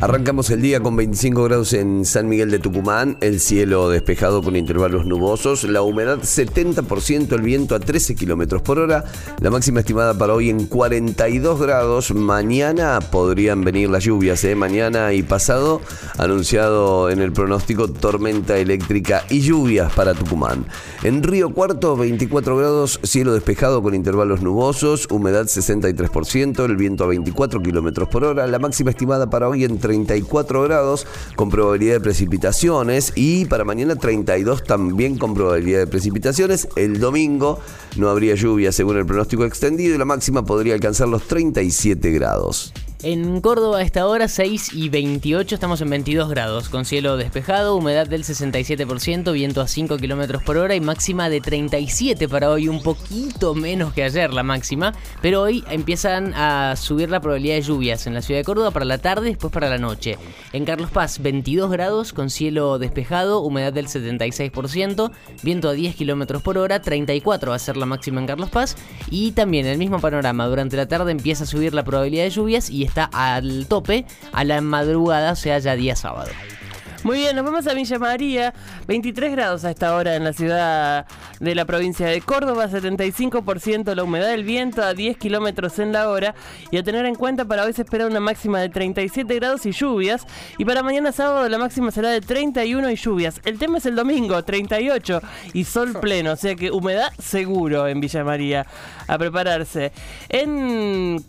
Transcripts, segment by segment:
Arrancamos el día con 25 grados en San Miguel de Tucumán, el cielo despejado con intervalos nubosos, la humedad 70%, el viento a 13 kilómetros por hora, la máxima estimada para hoy en 42 grados. Mañana podrían venir las lluvias, ¿eh? mañana y pasado, anunciado en el pronóstico tormenta eléctrica y lluvias para Tucumán. En Río Cuarto, 24 grados, cielo despejado con intervalos nubosos, humedad 63%, el viento a 24 kilómetros por hora, la máxima estimada para hoy en 34 grados con probabilidad de precipitaciones y para mañana 32 también con probabilidad de precipitaciones. El domingo no habría lluvia según el pronóstico extendido y la máxima podría alcanzar los 37 grados. En Córdoba a esta hora 6 y 28 estamos en 22 grados, con cielo despejado, humedad del 67%, viento a 5 kilómetros por hora y máxima de 37 para hoy, un poquito menos que ayer la máxima, pero hoy empiezan a subir la probabilidad de lluvias en la ciudad de Córdoba para la tarde después para la noche. En Carlos Paz 22 grados, con cielo despejado, humedad del 76%, viento a 10 kilómetros por hora, 34 va a ser la máxima en Carlos Paz y también el mismo panorama, durante la tarde empieza a subir la probabilidad de lluvias y está al tope a la madrugada, o sea, ya día sábado. Muy bien, nos vamos a Villa María, 23 grados a esta hora en la ciudad de la provincia de Córdoba, 75% la humedad del viento a 10 kilómetros en la hora y a tener en cuenta para hoy se espera una máxima de 37 grados y lluvias y para mañana sábado la máxima será de 31 y lluvias. El tema es el domingo, 38 y sol pleno, o sea que humedad seguro en Villa María. A prepararse. En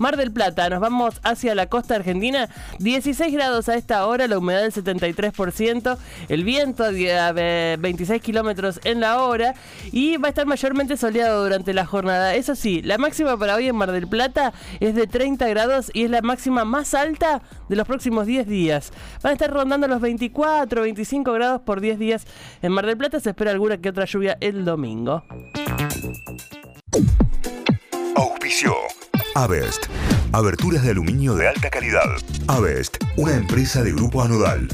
Mar del Plata, nos vamos hacia la costa argentina, 16 grados a esta hora, la humedad del 73%, el viento a 26 kilómetros en la hora y va a estar mayormente soleado durante la jornada. Eso sí, la máxima para hoy en Mar del Plata es de 30 grados y es la máxima más alta de los próximos 10 días. Van a estar rondando los 24, 25 grados por 10 días en Mar del Plata. Se espera alguna que otra lluvia el domingo. Auspicio. Avest. Aberturas de aluminio de alta calidad. Avest, una empresa de grupo anodal.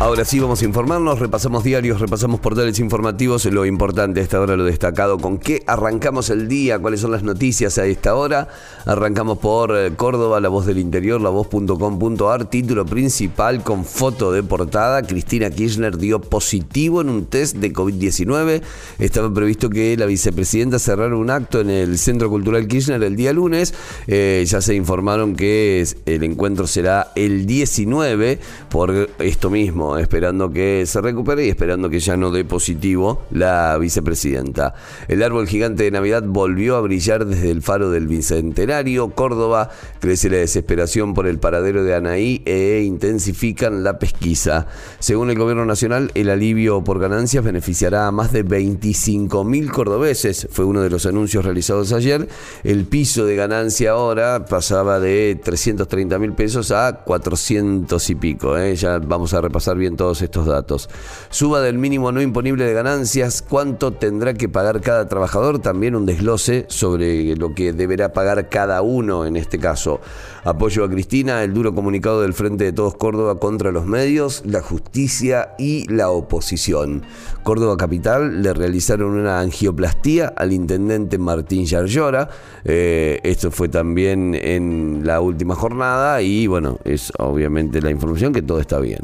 Ahora sí vamos a informarnos, repasamos diarios, repasamos portales informativos, lo importante a esta hora, lo destacado, con qué arrancamos el día, cuáles son las noticias a esta hora. Arrancamos por eh, Córdoba, La Voz del Interior, lavoz.com.ar, título principal con foto de portada. Cristina Kirchner dio positivo en un test de COVID-19. Estaba previsto que la vicepresidenta cerrara un acto en el Centro Cultural Kirchner el día lunes. Eh, ya se informaron que el encuentro será el 19 por esto mismo esperando que se recupere y esperando que ya no dé positivo la vicepresidenta. El árbol gigante de Navidad volvió a brillar desde el faro del Bicentenario. Córdoba crece la desesperación por el paradero de Anaí e intensifican la pesquisa. Según el gobierno nacional, el alivio por ganancias beneficiará a más de 25.000 cordobeses. Fue uno de los anuncios realizados ayer. El piso de ganancia ahora pasaba de 330 mil pesos a 400 y pico. ¿eh? Ya vamos a repasar bien todos estos datos. Suba del mínimo no imponible de ganancias, cuánto tendrá que pagar cada trabajador, también un desglose sobre lo que deberá pagar cada uno en este caso. Apoyo a Cristina, el duro comunicado del Frente de Todos Córdoba contra los medios, la justicia y la oposición. Córdoba Capital le realizaron una angioplastía al intendente Martín Yarlora. Eh, esto fue también en la última jornada y bueno, es obviamente la información que todo está bien.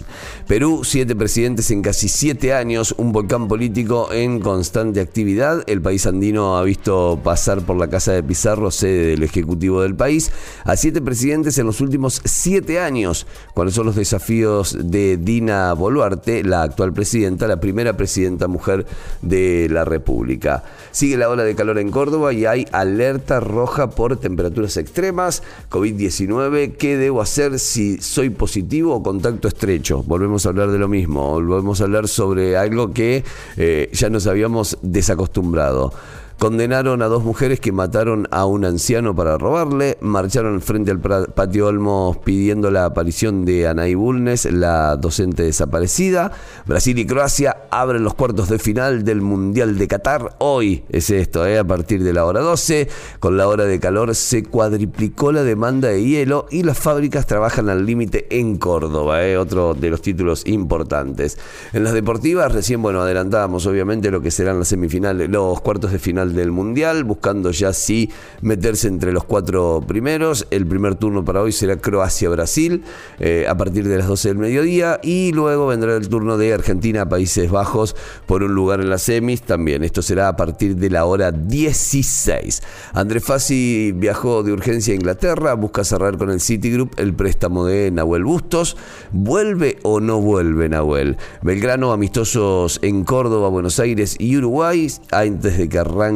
Perú, siete presidentes en casi siete años, un volcán político en constante actividad. El país andino ha visto pasar por la Casa de Pizarro, sede del Ejecutivo del país, a siete presidentes en los últimos siete años. ¿Cuáles son los desafíos de Dina Boluarte, la actual presidenta, la primera presidenta mujer de la República? Sigue la ola de calor en Córdoba y hay alerta roja por temperaturas extremas, COVID-19. ¿Qué debo hacer si soy positivo o contacto estrecho? Volvemos a hablar de lo mismo, volvemos a hablar sobre algo que eh, ya nos habíamos desacostumbrado. Condenaron a dos mujeres que mataron a un anciano para robarle, marcharon frente al patio Olmos pidiendo la aparición de Anaí Bulnes, la docente desaparecida. Brasil y Croacia abren los cuartos de final del Mundial de Qatar. Hoy es esto, ¿eh? a partir de la hora 12. Con la hora de calor se cuadriplicó la demanda de hielo y las fábricas trabajan al límite en Córdoba, ¿eh? otro de los títulos importantes. En las deportivas, recién, bueno, adelantábamos obviamente lo que serán las semifinales, los cuartos de final del Mundial, buscando ya sí meterse entre los cuatro primeros. El primer turno para hoy será Croacia-Brasil eh, a partir de las 12 del mediodía y luego vendrá el turno de Argentina-Países Bajos por un lugar en las semis también. Esto será a partir de la hora 16. Andrés Fassi viajó de urgencia a Inglaterra, busca cerrar con el Citigroup el préstamo de Nahuel Bustos. ¿Vuelve o no vuelve Nahuel? Belgrano amistosos en Córdoba, Buenos Aires y Uruguay antes de que arranque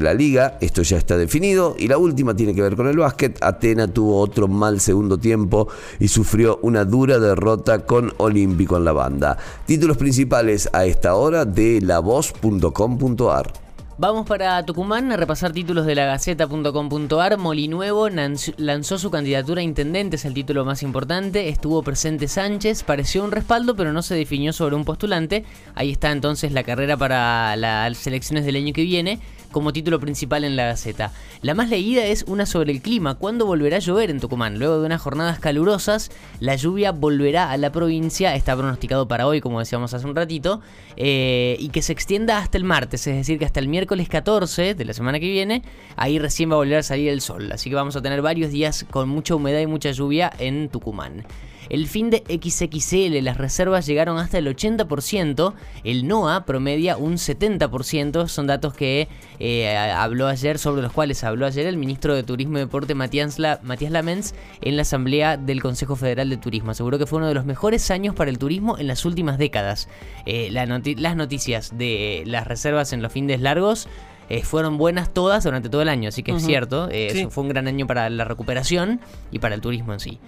la liga. Esto ya está definido. Y la última tiene que ver con el básquet. Atena tuvo otro mal segundo tiempo y sufrió una dura derrota con Olímpico en la banda. Títulos principales a esta hora de lavoz.com.ar. Vamos para Tucumán a repasar títulos de la Gaceta.com.ar. Molinuevo lanzó su candidatura a intendente, es el título más importante. Estuvo presente Sánchez, pareció un respaldo, pero no se definió sobre un postulante. Ahí está entonces la carrera para las elecciones del año que viene como título principal en la Gaceta. La más leída es una sobre el clima. ¿Cuándo volverá a llover en Tucumán? Luego de unas jornadas calurosas, la lluvia volverá a la provincia. Está pronosticado para hoy, como decíamos hace un ratito, eh, y que se extienda hasta el martes, es decir, que hasta el miércoles 14 de la semana que viene, ahí recién va a volver a salir el sol. Así que vamos a tener varios días con mucha humedad y mucha lluvia en Tucumán. El fin de XXL, las reservas llegaron hasta el 80%, el NOA promedia un 70%, son datos que eh, habló ayer, sobre los cuales habló ayer el ministro de Turismo y Deporte Matías, Lamens en la Asamblea del Consejo Federal de Turismo. Aseguró que fue uno de los mejores años para el turismo en las últimas décadas. Eh, las noticias de las reservas en los fines largos eh, fueron buenas todas durante todo el año, así que es cierto, fue un gran año para la recuperación y para el turismo en sí.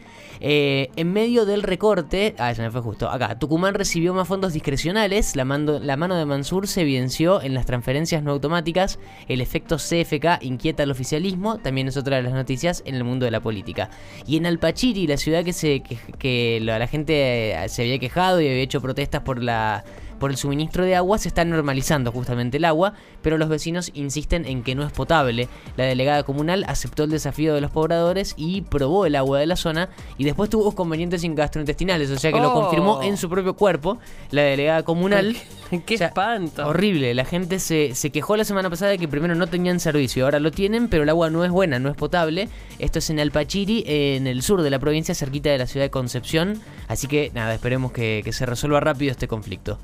Eh, en medio del recorte, ah, se me fue justo, acá, Tucumán recibió más fondos discrecionales, la, la mano de Mansur se evidenció en las transferencias no automáticas, el efecto CFK inquieta al oficialismo, también es otra de las noticias en el mundo de la política. Y en Alpachiri, la ciudad que, se, que la gente eh, se había quejado y había hecho protestas por la por el suministro de agua se está normalizando justamente el agua, pero los vecinos insisten en que no es potable. La delegada comunal aceptó el desafío de los pobladores y probó el agua de la zona y después tuvo convenientes gastrointestinales, o sea que lo confirmó en su propio cuerpo la delegada comunal. ¡Qué espanto! Horrible, la gente se, se quejó la semana pasada de que primero no tenían servicio, ahora lo tienen, pero el agua no es buena, no es potable. Esto es en Alpachiri, en el sur de la provincia, cerquita de la ciudad de Concepción. Así que nada, esperemos que, que se resuelva rápido este conflicto.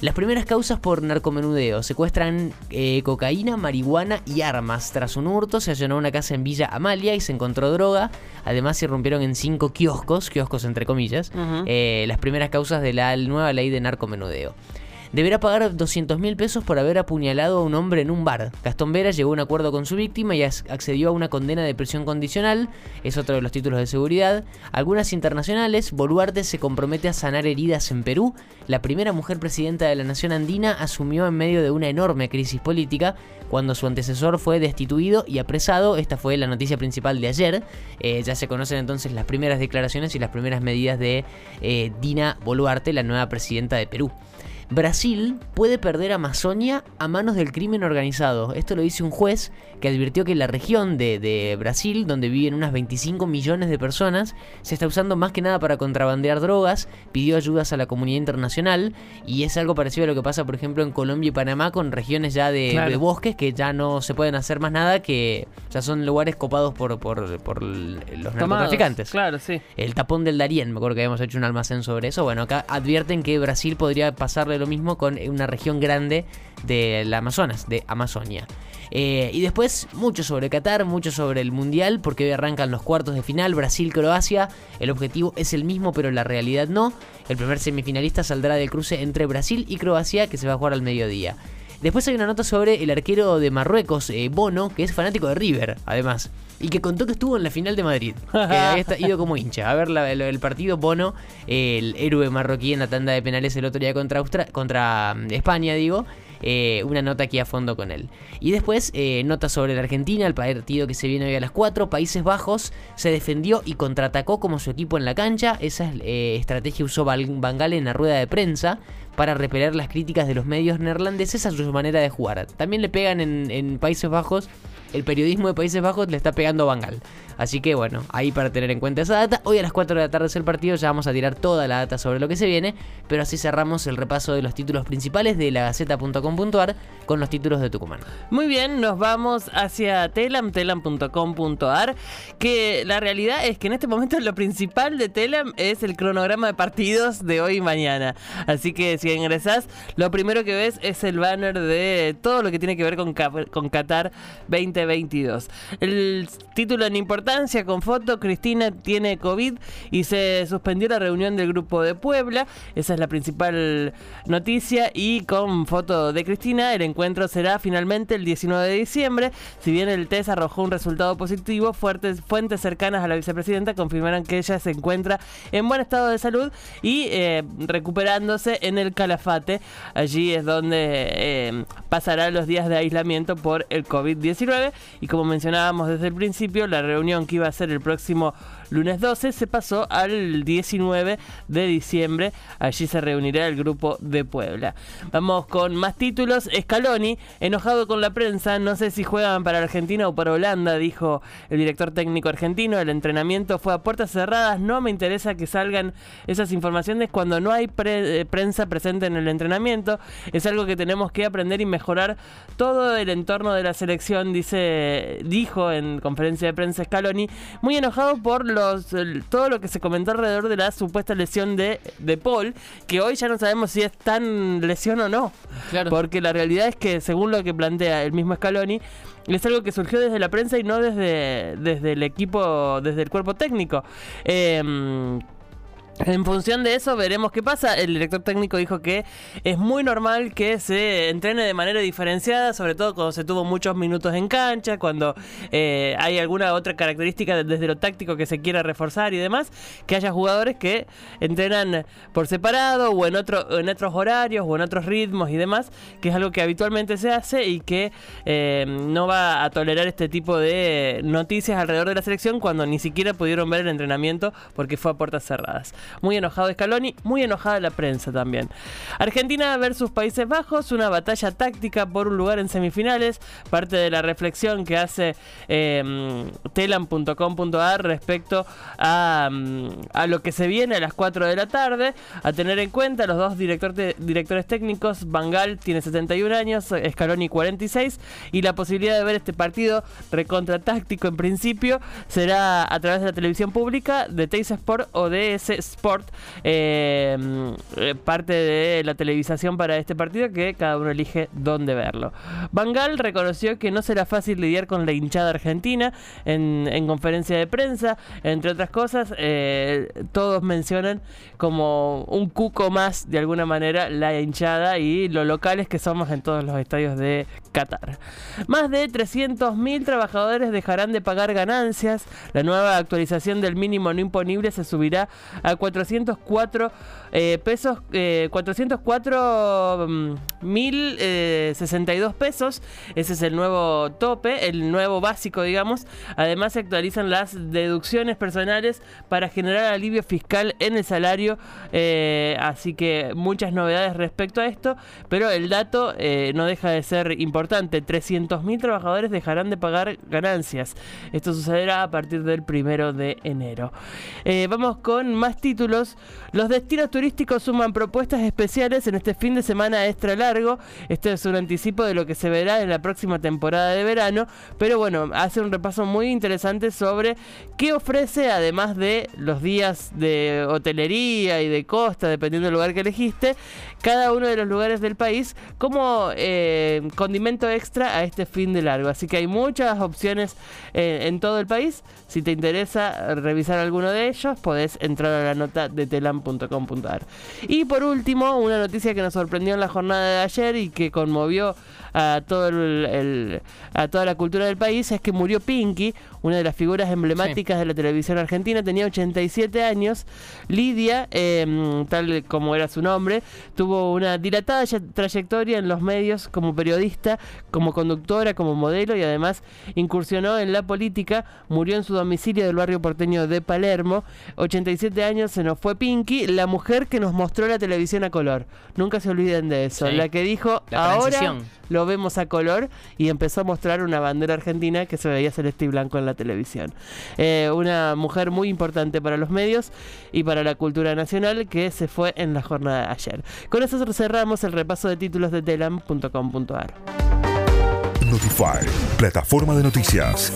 Las primeras causas por narcomenudeo secuestran eh, cocaína, marihuana y armas. Tras un hurto se allanó una casa en Villa Amalia y se encontró droga. Además se irrumpieron en cinco kioscos, kioscos entre comillas, eh, las primeras causas de la nueva ley de narcomenudeo deberá pagar 200 mil pesos por haber apuñalado a un hombre en un bar. Gastón Vera llegó a un acuerdo con su víctima y accedió a una condena de prisión condicional, es otro de los títulos de seguridad. Algunas internacionales, Boluarte se compromete a sanar heridas en Perú. La primera mujer presidenta de la nación andina asumió en medio de una enorme crisis política cuando su antecesor fue destituido y apresado. Esta fue la noticia principal de ayer. Eh, ya se conocen entonces las primeras declaraciones y las primeras medidas de eh, Dina Boluarte, la nueva presidenta de Perú. Brasil puede perder Amazonia a manos del crimen organizado. Esto lo dice un juez que advirtió que la región de, Brasil, donde viven unas 25 millones de personas, se está usando más que nada para contrabandear drogas, pidió ayudas a la comunidad internacional y es algo parecido a lo que pasa, por ejemplo, en Colombia y Panamá con regiones ya de, bosques que ya no se pueden hacer más nada, que ya son lugares copados por, por, los narcotraficantes. Claro, sí. El tapón del Darién, me acuerdo que habíamos hecho un almacén sobre eso. Bueno, acá advierten que Brasil podría pasarle lo mismo con una región grande del Amazonas, de Amazonia. Eh, y después mucho sobre Qatar, mucho sobre el Mundial, porque hoy arrancan los cuartos de final, Brasil-Croacia. El objetivo es el mismo, pero la realidad no. El primer semifinalista saldrá del cruce entre Brasil y Croacia, que se va a jugar al mediodía. Después hay una nota sobre el arquero de Marruecos, eh, Bono, que es fanático de River, además. y que contó que estuvo en la final de Madrid, que había ido como hincha a ver la- el, el partido Bono, el héroe marroquí en la tanda de penales el otro día contra, Austra- contra mm, España, digo. eh, una nota aquí a fondo con él. Y después, eh, nota sobre la Argentina, el partido que se viene hoy a las 4. Países Bajos se defendió y contraatacó como su equipo en la cancha. Esa eh, estrategia usó Van Gaal en la rueda de prensa para repeler las críticas de los medios neerlandeses a su manera de jugar. También le pegan en, en Países Bajos. El periodismo de Países Bajos le está pegando a Van Gaal. Así que bueno, ahí para tener en cuenta esa data. Hoy a las 4 de la tarde es el partido, ya vamos a tirar toda la data sobre lo que se viene. Pero así cerramos el repaso de los títulos principales de la Gaceta.com.ar con los títulos de Tucumán. Muy bien, nos vamos hacia Telam, telam.com.ar, que la realidad es que en este momento lo principal de Telam es el cronograma de partidos de hoy y mañana. Así que si ingresás, lo primero que ves es el banner de todo lo que tiene que ver con, Qatar 2022. El título en importancia con foto, Cristina tiene COVID y se suspendió la reunión del grupo de Puebla. Esa es la principal noticia y con foto de Cristina, el encuentro será finalmente el 19 de diciembre. Si bien el test arrojó un resultado positivo, fuertes, fuentes cercanas a la vicepresidenta confirmaron que ella se encuentra en buen estado de salud y eh, recuperándose en el Calafate. Allí es donde eh, pasará los días de aislamiento por el COVID-19 y como mencionábamos desde el principio, la reunión que iba a ser el próximo lunes 12 se pasó al 19 de diciembre. Allí se reunirá el grupo de Puebla. Vamos con más títulos. Scaloni, enojado con la prensa, no sé si juegan para Argentina o para Holanda, dijo el director técnico argentino. El entrenamiento fue a puertas cerradas. No me interesa que salgan esas informaciones cuando no hay eh, prensa presente en el entrenamiento. Es algo que tenemos que aprender y mejorar todo el entorno de la selección, dice, dijo en conferencia de prensa Scaloni, muy enojado por los el- todo lo que se comentó alrededor de la supuesta lesión de, de Paul, que hoy ya no sabemos si es tan lesión o no. Claro. Porque la realidad es que, según lo que plantea el mismo Scaloni, es algo que surgió desde la prensa y no desde, desde el equipo, desde el cuerpo técnico. Em, en función de eso veremos qué pasa. El director técnico dijo que es muy normal que se entrene de manera diferenciada, sobre todo cuando se tuvo muchos minutos en cancha, cuando eh, hay alguna otra característica desde lo táctico que se quiera reforzar y demás, que haya jugadores que entrenan por separado o en, otro, en otros horarios o en otros ritmos y demás, que es algo que habitualmente se hace y que eh, no va a tolerar este tipo de noticias alrededor de la selección cuando ni siquiera pudieron ver el entrenamiento porque fue a puertas cerradas. Muy enojado Scaloni, muy enojada la prensa también. Argentina versus Países Bajos, una batalla táctica por un lugar en semifinales, parte de la reflexión que hace eh, telam.com.ar respecto a, mm, a lo que se viene a las 4 de la tarde, a tener en cuenta los dos directores técnicos, Bangal tiene 71 años, Scaloni 46, y la posibilidad de ver este partido recontra táctico en principio será a través de la televisión pública, de Teis Sport o de ese Eh, eh, parte de la televisación para este partido que cada uno elige dónde verlo. Bangal reconoció que no será fácil lidiar con la hinchada argentina en, en conferencia de prensa, entre otras cosas, eh, todos mencionan como un cuco más de alguna manera la hinchada y lo locales que somos en todos los estadios de Qatar. Más de 300.000 trabajadores dejarán de pagar ganancias. La nueva actualización del mínimo no imponible se subirá a 404 eh, pesos, eh, 404 mm, mil eh, 62 pesos. Ese es el nuevo tope, el nuevo básico, digamos. Además, se actualizan las deducciones personales para generar alivio fiscal en el salario. eh, así que muchas novedades respecto a esto. Pero el dato eh, no deja de ser importante. 300.000 trabajadores dejarán de pagar ganancias. Esto sucederá a partir del primero de enero. Eh, vamos con más Los destinos turísticos suman propuestas especiales en este fin de semana extra largo. Este es un anticipo de lo que se verá en la próxima temporada de verano. Pero bueno, hace un repaso muy interesante sobre qué ofrece, además de los días de hotelería y de costa, dependiendo del lugar que elegiste, cada uno de los lugares del país como eh, condimento extra a este fin de largo. Así que hay muchas opciones eh, en todo el país. Si te interesa revisar alguno de ellos, podés entrar a la nota de telam.com.ar. Y por último, una noticia que nos sorprendió en la jornada de ayer y que conmovió a todo el, el- a toda la cultura del país es que murió Pinky, una de las figuras emblemáticas de la televisión argentina, tenía 87 años. Lidia, eh, tal como era su nombre, tuvo una dilatada trayectoria en los medios como periodista, como conductora, como modelo y además incursionó en la política. Murió en su domicilio del barrio porteño de Palermo. 87 años se nos fue Pinky, la mujer que nos mostró la televisión a color. Nunca se olviden de eso. Sí. La que dijo, La ahora lo vemos a color y empezó a mostrar una bandera argentina que se veía celeste y blanco en la televisión. Eh, una mujer muy importante para los medios y para la cultura nacional que se fue en la jornada de ayer. Con eso cerramos el repaso de títulos de telam.com.ar. Notify, plataforma de noticias.